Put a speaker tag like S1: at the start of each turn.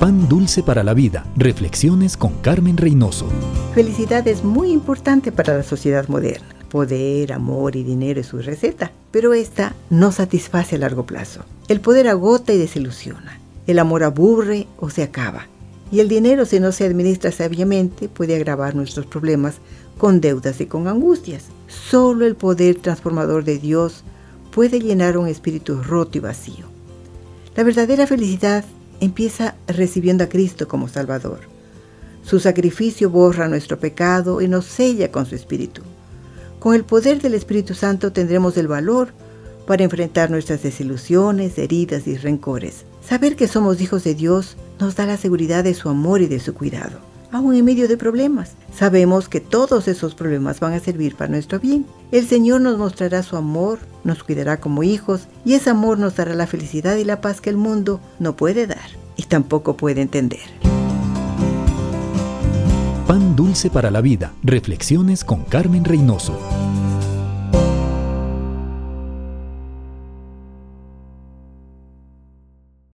S1: Pan dulce para la vida. Reflexiones con Carmen Reynoso.
S2: Felicidad es muy importante para la sociedad moderna. Poder, amor y dinero es su receta, pero esta no satisface a largo plazo. El poder agota y desilusiona. El amor aburre o se acaba. Y el dinero, si no se administra sabiamente, puede agravar nuestros problemas con deudas y con angustias. Solo el poder transformador de Dios puede llenar un espíritu roto y vacío. La verdadera felicidad empieza recibiendo a Cristo como Salvador. Su sacrificio borra nuestro pecado y nos sella con su Espíritu. Con el poder del Espíritu Santo tendremos el valor para enfrentar nuestras desilusiones, heridas y rencores. Saber que somos hijos de Dios nos da la seguridad de su amor y de su cuidado, aún en medio de problemas. Sabemos que todos esos problemas van a servir para nuestro bien. El Señor nos mostrará su amor, nos cuidará como hijos y ese amor nos dará la felicidad y la paz que el mundo no puede dar y tampoco puede entender.
S1: Pan dulce para la vida. Reflexiones con Carmen Reynoso.